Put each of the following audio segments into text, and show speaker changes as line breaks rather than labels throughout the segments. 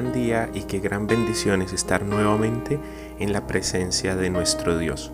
Día y qué gran bendición es estar nuevamente en la presencia de nuestro Dios.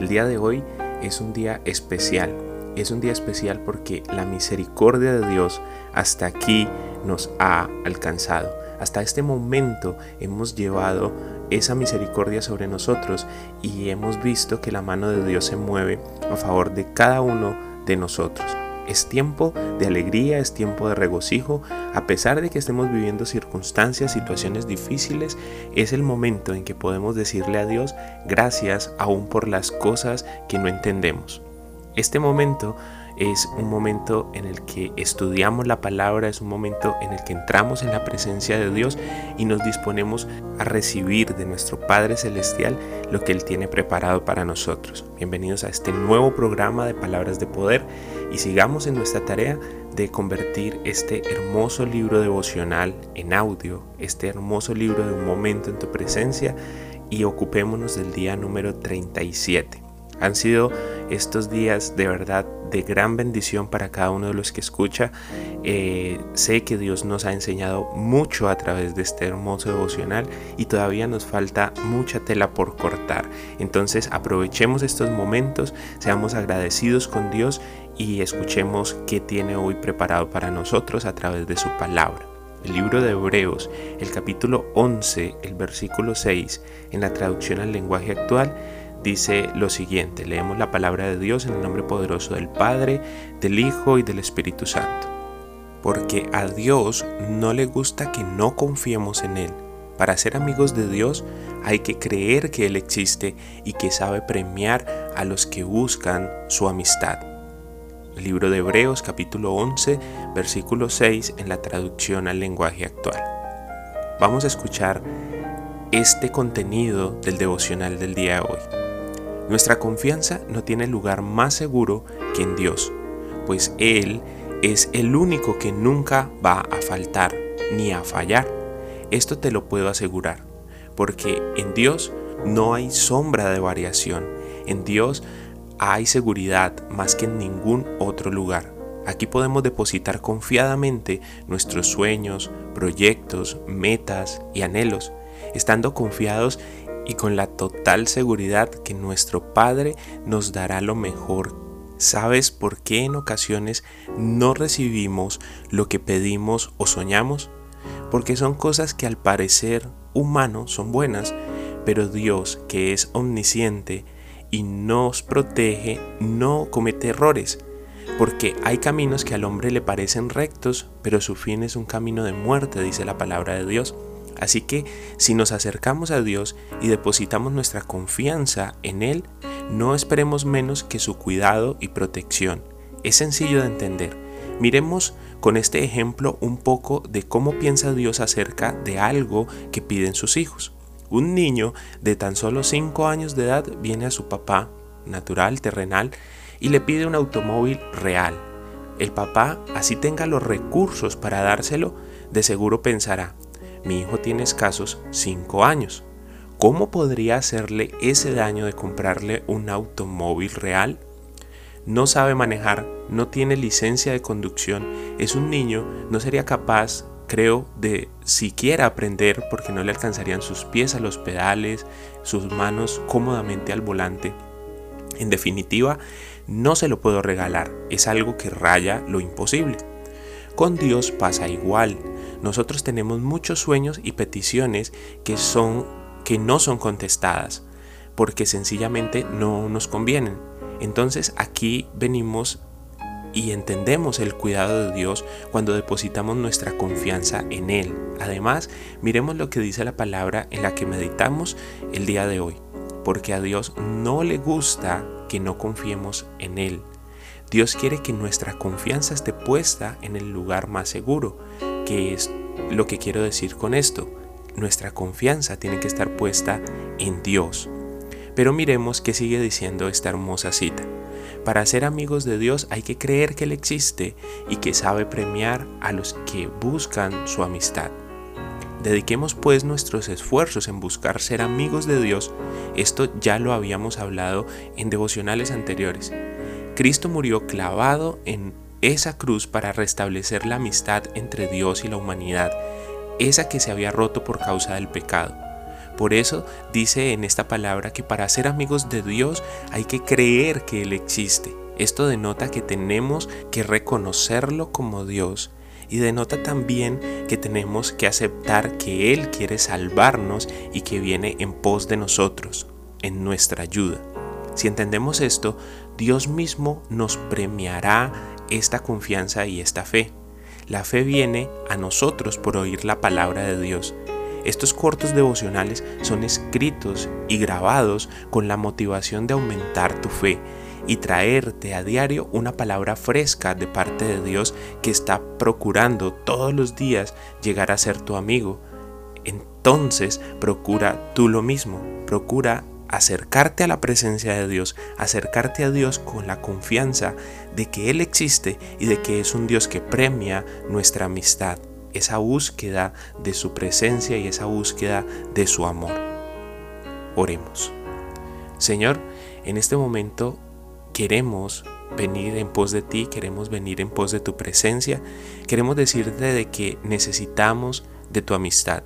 El día de hoy es un día especial. Es un día especial porque la misericordia de Dios hasta aquí nos ha alcanzado. Hasta este momento hemos llevado esa misericordia sobre nosotros y hemos visto que la mano de Dios se mueve a favor de cada uno de nosotros. Es tiempo de alegría, es tiempo de regocijo. A pesar de que estemos viviendo circunstancias, situaciones difíciles, es el momento en que podemos decirle a Dios gracias aún por las cosas que no entendemos. Este momento es un momento en el que estudiamos la palabra, es un momento en el que entramos en la presencia de Dios y nos disponemos a recibir de nuestro Padre Celestial lo que Él tiene preparado para nosotros. Bienvenidos a este nuevo programa de Palabras de Poder y sigamos en nuestra tarea de convertir este hermoso libro devocional en audio, este hermoso libro de un momento en tu presencia y ocupémonos del día número 37. Han sido estos días de verdad de gran bendición para cada uno de los que escucha. Eh, sé que Dios nos ha enseñado mucho a través de este hermoso devocional y todavía nos falta mucha tela por cortar. Entonces aprovechemos estos momentos, seamos agradecidos con Dios y escuchemos qué tiene hoy preparado para nosotros a través de su palabra. El libro de Hebreos, el capítulo 11, el versículo 6, en la traducción al lenguaje actual, dice lo siguiente, leemos la palabra de Dios en el nombre poderoso del Padre, del Hijo y del Espíritu Santo. Porque a Dios no le gusta que no confiemos en Él. Para ser amigos de Dios hay que creer que Él existe y que sabe premiar a los que buscan su amistad. El libro de Hebreos capítulo 11 versículo 6 en la traducción al lenguaje actual. Vamos a escuchar este contenido del devocional del día de hoy. Nuestra confianza no tiene lugar más seguro que en Dios, pues Él es el único que nunca va a faltar ni a fallar. Esto te lo puedo asegurar, porque en Dios no hay sombra de variación. En Dios hay seguridad más que en ningún otro lugar. Aquí podemos depositar confiadamente nuestros sueños, proyectos, metas y anhelos, estando confiados y con la total seguridad que nuestro Padre nos dará lo mejor. ¿Sabes por qué en ocasiones no recibimos lo que pedimos o soñamos? Porque son cosas que al parecer humano son buenas, pero Dios, que es omnisciente y nos protege, no comete errores. Porque hay caminos que al hombre le parecen rectos, pero su fin es un camino de muerte, dice la palabra de Dios. Así que si nos acercamos a Dios y depositamos nuestra confianza en Él, no esperemos menos que su cuidado y protección. Es sencillo de entender. Miremos con este ejemplo un poco de cómo piensa Dios acerca de algo que piden sus hijos. Un niño de tan solo 5 años de edad viene a su papá, natural, terrenal, y le pide un automóvil real. El papá, así tenga los recursos para dárselo, de seguro pensará, mi hijo tiene escasos 5 años. ¿Cómo podría hacerle ese daño de comprarle un automóvil real? No sabe manejar, no tiene licencia de conducción, es un niño, no sería capaz, creo, de siquiera aprender porque no le alcanzarían sus pies a los pedales, sus manos cómodamente al volante. En definitiva, no se lo puedo regalar, es algo que raya lo imposible. Con Dios pasa igual. Nosotros tenemos muchos sueños y peticiones que son que no son contestadas porque sencillamente no nos convienen. Entonces aquí venimos y entendemos el cuidado de Dios cuando depositamos nuestra confianza en Él. Además, miremos lo que dice la palabra en la que meditamos el día de hoy. Porque a Dios no le gusta que no confiemos en Él. Dios quiere que nuestra confianza esté puesta en el lugar más seguro, que es lo que quiero decir con esto. Nuestra confianza tiene que estar puesta en Dios. Pero miremos qué sigue diciendo esta hermosa cita. Para ser amigos de Dios hay que creer que Él existe y que sabe premiar a los que buscan su amistad. Dediquemos pues nuestros esfuerzos en buscar ser amigos de Dios. Esto ya lo habíamos hablado en devocionales anteriores. Cristo murió clavado en esa cruz para restablecer la amistad entre Dios y la humanidad, esa que se había roto por causa del pecado. Por eso dice en esta palabra que para ser amigos de Dios hay que creer que Él existe. Esto denota que tenemos que reconocerlo como Dios y denota también que tenemos que aceptar que Él quiere salvarnos y que viene en pos de nosotros, en nuestra ayuda. Si entendemos esto, Dios mismo nos premiará esta confianza y esta fe. La fe viene a nosotros por oír la palabra de Dios estos cortos devocionales son escritos y grabados con la motivación de aumentar tu fe y traerte a diario una palabra fresca de parte de Dios que está procurando todos los días llegar a ser tu amigo. Entonces procura tú lo mismo, procura acercarte a la presencia de Dios, acercarte a Dios con la confianza de que Él existe y de que es un Dios que premia nuestra amistad esa búsqueda de su presencia y esa búsqueda de su amor. Oremos. Señor, en este momento queremos venir en pos de ti, queremos venir en pos de tu presencia, queremos decirte de que necesitamos de tu amistad.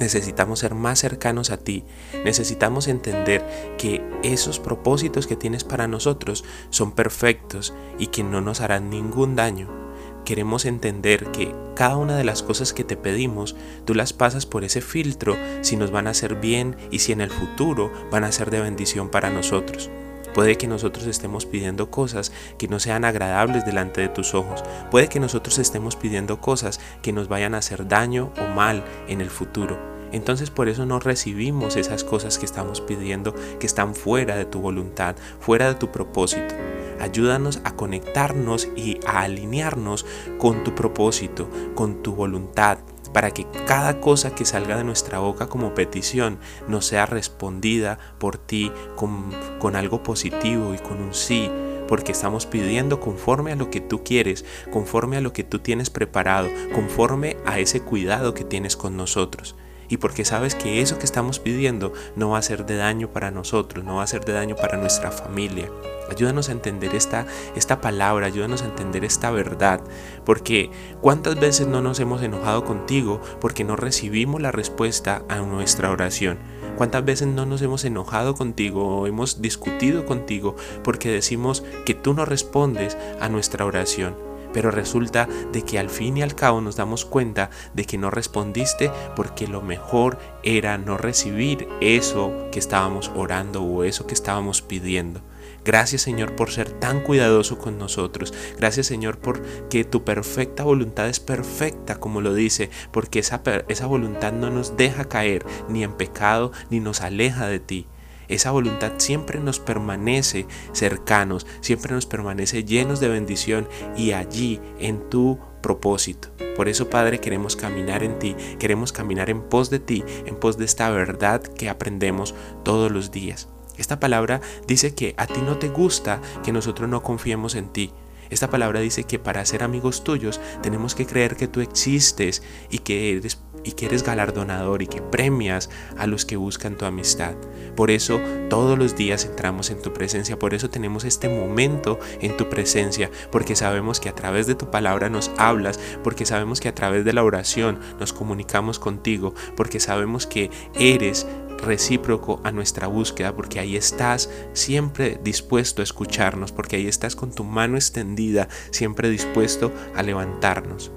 Necesitamos ser más cercanos a ti, necesitamos entender que esos propósitos que tienes para nosotros son perfectos y que no nos harán ningún daño queremos entender que cada una de las cosas que te pedimos, tú las pasas por ese filtro si nos van a hacer bien y si en el futuro van a ser de bendición para nosotros. Puede que nosotros estemos pidiendo cosas que no sean agradables delante de tus ojos. Puede que nosotros estemos pidiendo cosas que nos vayan a hacer daño o mal en el futuro. Entonces por eso no recibimos esas cosas que estamos pidiendo que están fuera de tu voluntad, fuera de tu propósito. Ayúdanos a conectarnos y a alinearnos con tu propósito, con tu voluntad, para que cada cosa que salga de nuestra boca como petición nos sea respondida por ti con, algo positivo y con un sí, porque estamos pidiendo conforme a lo que tú quieres, conforme a lo que tú tienes preparado, conforme a ese cuidado que tienes con nosotros y porque sabes que eso que estamos pidiendo no va a ser de daño para nosotros, no va a ser de daño para nuestra familia. Ayúdanos a entender esta, esta palabra, ayúdanos a entender esta verdad, porque cuántas veces no nos hemos enojado contigo porque no recibimos la respuesta a nuestra oración. ¿Cuántas veces no nos hemos enojado contigo o hemos discutido contigo porque decimos que tú no respondes a nuestra oración? Pero resulta de que al fin y al cabo nos damos cuenta de que no respondiste porque lo mejor era no recibir eso que estábamos orando o eso que estábamos pidiendo. Gracias Señor por ser tan cuidadoso con nosotros. Gracias Señor por que tu perfecta voluntad es perfecta como lo dice, porque esa, esa voluntad no nos deja caer ni en pecado ni nos aleja de ti. Esa voluntad siempre nos permanece cercanos, siempre nos permanece llenos de bendición y allí en tu propósito. Por eso, Padre, queremos caminar en ti, queremos caminar en pos de ti, en pos de esta verdad que aprendemos todos los días. Esta palabra dice que a ti no te gusta que nosotros no confiemos en ti. Esta palabra dice que para ser amigos tuyos tenemos que creer que tú existes y que eres y que eres galardonador y que premias a los que buscan tu amistad. Por eso todos los días entramos en tu presencia, por eso tenemos este momento en tu presencia, porque sabemos que a través de tu palabra nos hablas, porque sabemos que a través de la oración nos comunicamos contigo, porque sabemos que eres recíproco a nuestra búsqueda, porque ahí estás siempre dispuesto a escucharnos, porque ahí estás con tu mano extendida, siempre dispuesto a levantarnos.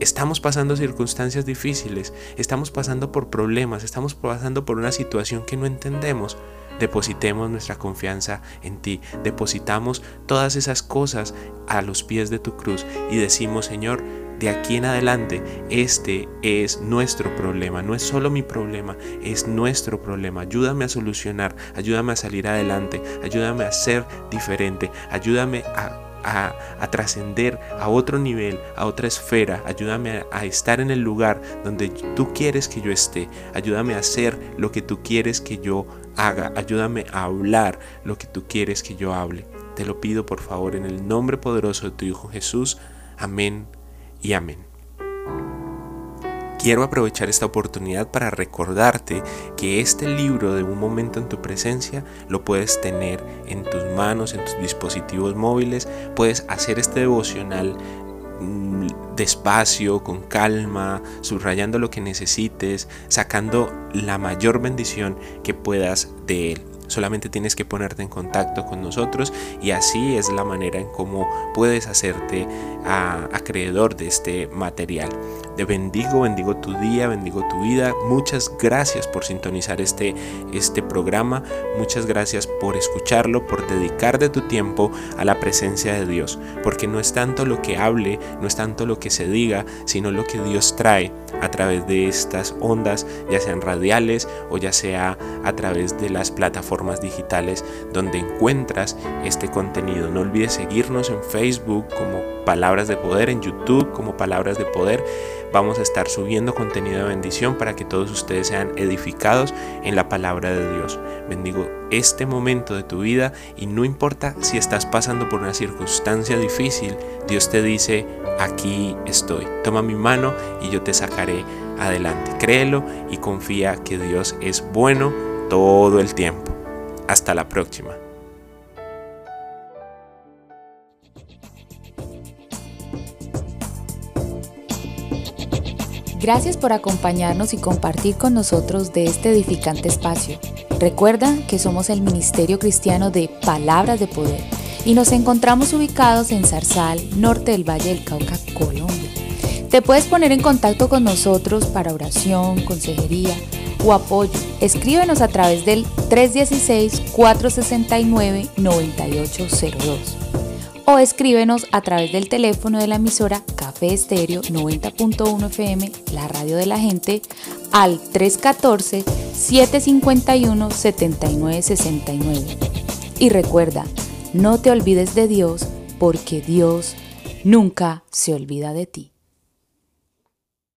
Estamos pasando circunstancias difíciles, estamos pasando por problemas, estamos pasando por una situación que no entendemos. Depositemos nuestra confianza en ti, depositamos todas esas cosas a los pies de tu cruz y decimos, Señor, de aquí en adelante este es nuestro problema, no es solo mi problema, es nuestro problema. Ayúdame a solucionar, ayúdame a salir adelante, ayúdame a ser diferente, ayúdame a a, trascender a otro nivel, a otra esfera. Ayúdame a, estar en el lugar donde tú quieres que yo esté. Ayúdame a hacer lo que tú quieres que yo haga. Ayúdame a hablar lo que tú quieres que yo hable. Te lo pido por favor en el nombre poderoso de tu Hijo Jesús. Amén y amén. Quiero aprovechar esta oportunidad para recordarte que este libro de un momento en tu presencia lo puedes tener en tus manos, en tus dispositivos móviles, puedes hacer este devocional mm, despacio, con calma, subrayando lo que necesites, sacando la mayor bendición que puedas de él. Solamente tienes que ponerte en contacto con nosotros y así es la manera en cómo puedes hacerte acreedor de este material. Te bendigo, bendigo tu día, bendigo tu vida. Muchas gracias por sintonizar este, este programa. Muchas gracias por escucharlo, por dedicar de tu tiempo a la presencia de Dios. Porque no es tanto lo que hable, no es tanto lo que se diga, sino lo que Dios trae a través de estas ondas, ya sean radiales o ya sea a través de las plataformas digitales donde encuentras este contenido. No olvides seguirnos en Facebook como Palabras de Poder, en YouTube como Palabras de Poder. Vamos a estar subiendo contenido de bendición para que todos ustedes sean edificados en la palabra de Dios. Bendigo este momento de tu vida y no importa si estás pasando por una circunstancia difícil, Dios te dice, aquí estoy. Toma mi mano y yo te sacaré adelante. Créelo y confía que Dios es bueno todo el tiempo. Hasta la próxima.
Gracias por acompañarnos y compartir con nosotros de este edificante espacio. Recuerda que somos el Ministerio Cristiano de Palabras de Poder y nos encontramos ubicados en Zarzal, norte del Valle del Cauca, Colombia. Te puedes poner en contacto con nosotros para oración, consejería o apoyo. Escríbenos a través del 316-469-9802 o escríbenos a través del teléfono de la emisora Café Estéreo 90.1 FM, la radio de la gente, al 314-751-7969. Y recuerda, no te olvides de Dios porque Dios nunca se olvida de ti.